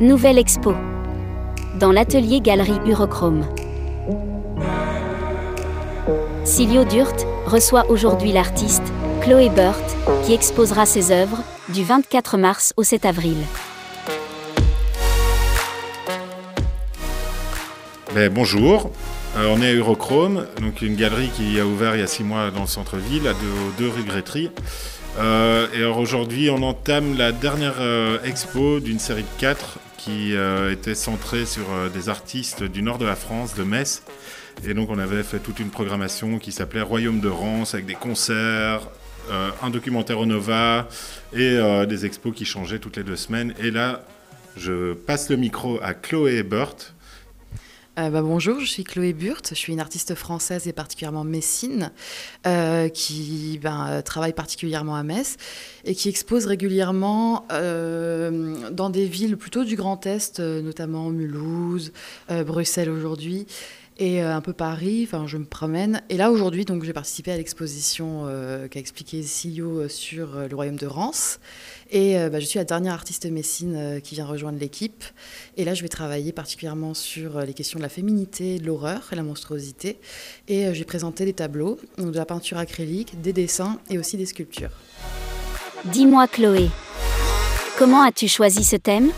Nouvelle expo. Dans l'atelier Galerie Urochrome. Silio Durt reçoit aujourd'hui l'artiste Chloé Burt, qui exposera ses œuvres du 24 mars au 7 avril. Ben, bonjour, euh, on est à Eurochrome, une galerie qui a ouvert il y a six mois dans le centre-ville, à deux, rue Grétry. Euh, et aujourd'hui, on entame la dernière euh, expo d'une série de quatre qui euh, était centrée sur des artistes du nord de la France, de Metz. Et donc on avait fait toute une programmation qui s'appelait Royaume de Rance avec des concerts, un documentaire au Nova et des expos qui changeaient toutes les deux semaines. Et là, je passe le micro à Chloé Burt euh, bah, bonjour, je suis Chloé Burt, je suis une artiste française et particulièrement messine euh, qui ben, travaille particulièrement à Metz et qui expose régulièrement euh, dans des villes plutôt du Grand Est, notamment Mulhouse, Bruxelles aujourd'hui et un peu Paris. Enfin, je me promène. Et là aujourd'hui, donc, j'ai participé à l'exposition qu'a expliqué Silio sur le royaume de Rance. Et euh, bah, je suis la dernière artiste messine euh, qui vient rejoindre l'équipe. Et là, je vais travailler particulièrement sur euh, les questions de la féminité, de l'horreur et la monstruosité. Et j'ai présenté des tableaux, de la peinture acrylique, des dessins et aussi des sculptures. Dis-moi, Chloé, comment as-tu choisi ce thème?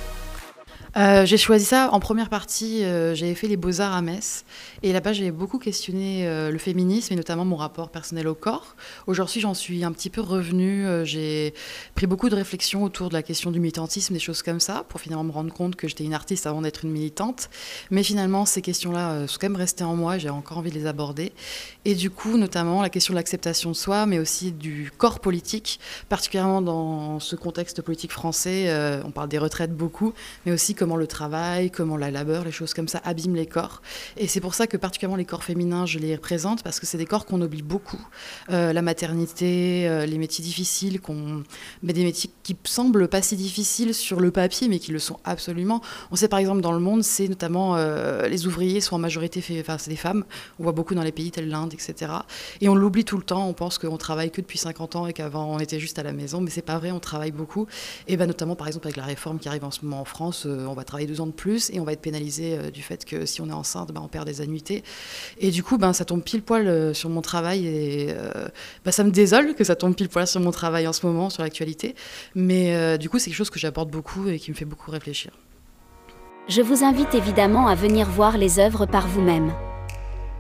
Euh, j'ai choisi ça en première partie. Euh, j'avais fait les beaux-arts à Metz. Et là-bas, j'ai beaucoup questionné euh, le féminisme et notamment mon rapport personnel au corps. Aujourd'hui, j'en suis un petit peu revenue. j'ai pris beaucoup de réflexions autour de la question du militantisme, des choses comme ça, pour finalement me rendre compte que j'étais une artiste avant d'être une militante. Mais finalement, ces questions-là sont quand même restées en moi. J'ai encore envie de les aborder. Et du coup, notamment la question de l'acceptation de soi, mais aussi du corps politique, particulièrement dans ce contexte politique français. on parle des retraites beaucoup, mais aussi comme comment le travail, comment la labeur, les choses comme ça abîment les corps. Et c'est pour ça que particulièrement les corps féminins, je les représente parce que c'est des corps qu'on oublie beaucoup. Euh, la maternité, euh, les métiers difficiles, mais des métiers qui semblent pas si difficiles sur le papier, mais qui le sont absolument. On sait par exemple dans le monde, c'est notamment euh, les ouvriers sont en majorité, des femmes. On voit beaucoup dans les pays tels l'Inde, etc. Et on l'oublie tout le temps. On pense qu'on travaille que depuis 50 ans et qu'avant on était juste à la maison, mais c'est pas vrai. On travaille beaucoup. Et ben notamment par exemple avec la réforme qui arrive en ce moment en France, on va travailler deux ans de plus et on va être pénalisé euh, du fait que si on est enceinte, ben, on perd des annuités. Et du coup, ben, ça tombe pile poil euh, sur mon travail et euh, ben, ça me désole que ça tombe pile poil sur mon travail en ce moment, sur l'actualité. Mais du coup, c'est quelque chose que j'apporte beaucoup et qui me fait beaucoup réfléchir. Je vous invite évidemment à venir voir les œuvres par vous-même.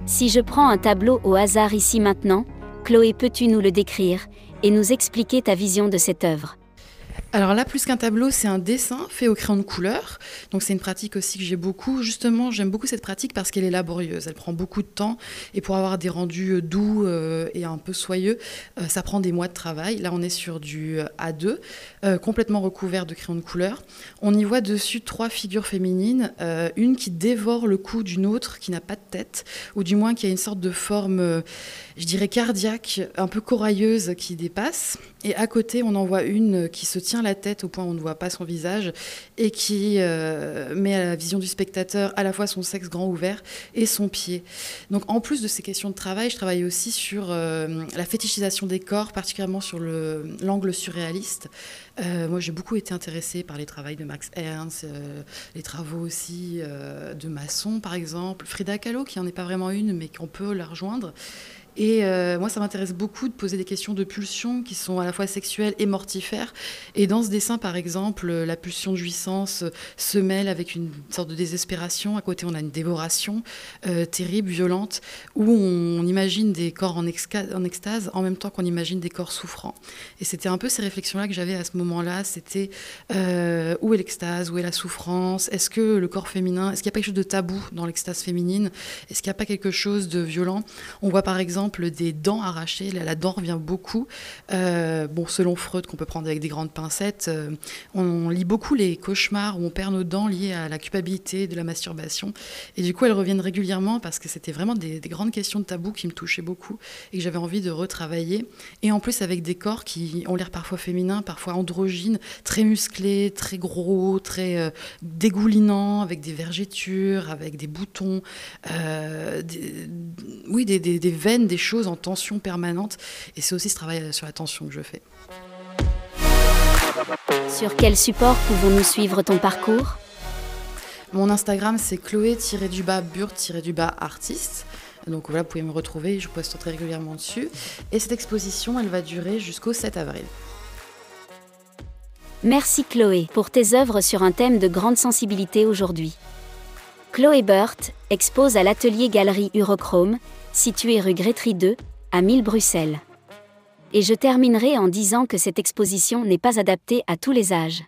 Si je prends un tableau au hasard ici maintenant, Chloé, peux-tu nous le décrire et nous expliquer ta vision de cette œuvre? Alors là, plus qu'un tableau, c'est un dessin fait au crayon de couleur. Donc c'est une pratique aussi que j'ai beaucoup. Justement, j'aime beaucoup cette pratique parce qu'elle est laborieuse. Elle prend beaucoup de temps et pour avoir des rendus euh, doux euh, et un peu soyeux, euh, ça prend des mois de travail. Là, on est sur du A2, complètement recouvert de crayon de couleur. On y voit dessus trois figures féminines, une qui dévore le cou d'une autre qui n'a pas de tête, ou du moins qui a une sorte de forme, je dirais cardiaque, un peu corailleuse qui dépasse. Et à côté, on en voit une qui se tient la tête au point où on ne voit pas son visage et qui euh, met à la vision du spectateur à la fois son sexe grand ouvert et son pied. Donc en plus de ces questions de travail, je travaille aussi sur euh, la fétichisation des corps, particulièrement sur l'angle surréaliste. Euh, moi, j'ai beaucoup été intéressée par les travaux de Max Ernst, les travaux aussi de Masson, par exemple, Frida Kahlo, qui n'en est pas vraiment une, mais qu'on peut la rejoindre. Et euh, moi, ça m'intéresse beaucoup de poser des questions de pulsions qui sont à la fois sexuelles et mortifères. Et dans ce dessin, par exemple, la pulsion de jouissance se mêle avec une sorte de désespération. À côté, on a une dévoration euh, terrible, violente, où on, imagine des corps en, extase en même temps qu'on imagine des corps souffrants. Et c'était un peu ces réflexions-là que j'avais à ce moment-là. C'était euh, où est l'extase, où est la souffrance? Est-ce que le corps féminin, est-ce qu'il n'y a pas quelque chose de tabou dans l'extase féminine? Est-ce qu'il n'y a pas quelque chose de violent? On voit par exemple des dents arrachées. la dent revient beaucoup. Euh, bon, selon Freud, qu'on peut prendre avec des grandes pincettes, euh, on, lit beaucoup les cauchemars où on perd nos dents liées à la culpabilité de la masturbation. Et du coup, elles reviennent régulièrement parce que c'était vraiment des, grandes questions de tabou qui me touchaient beaucoup et que j'avais envie de retravailler. Et en plus, avec des corps qui ont l'air parfois féminins, parfois androgynes, très musclés, très gros, très euh, dégoulinants, avec des vergetures, avec des boutons, oui, des, des veines, des choses en tension permanente. Et c'est aussi ce travail sur la tension que je fais. Sur quel support pouvons-nous suivre ton parcours? Mon Instagram, c'est chloé-burt-artiste. Donc voilà, vous pouvez me retrouver, je poste très régulièrement dessus. Et cette exposition, elle va durer jusqu'au 7 avril. Merci Chloé pour tes œuvres sur un thème de grande sensibilité aujourd'hui. Chloé Burt expose à l'atelier Galerie Urochrome, situé rue Grétry 2, à 1000 Bruxelles. Et je terminerai en disant que cette exposition n'est pas adaptée à tous les âges.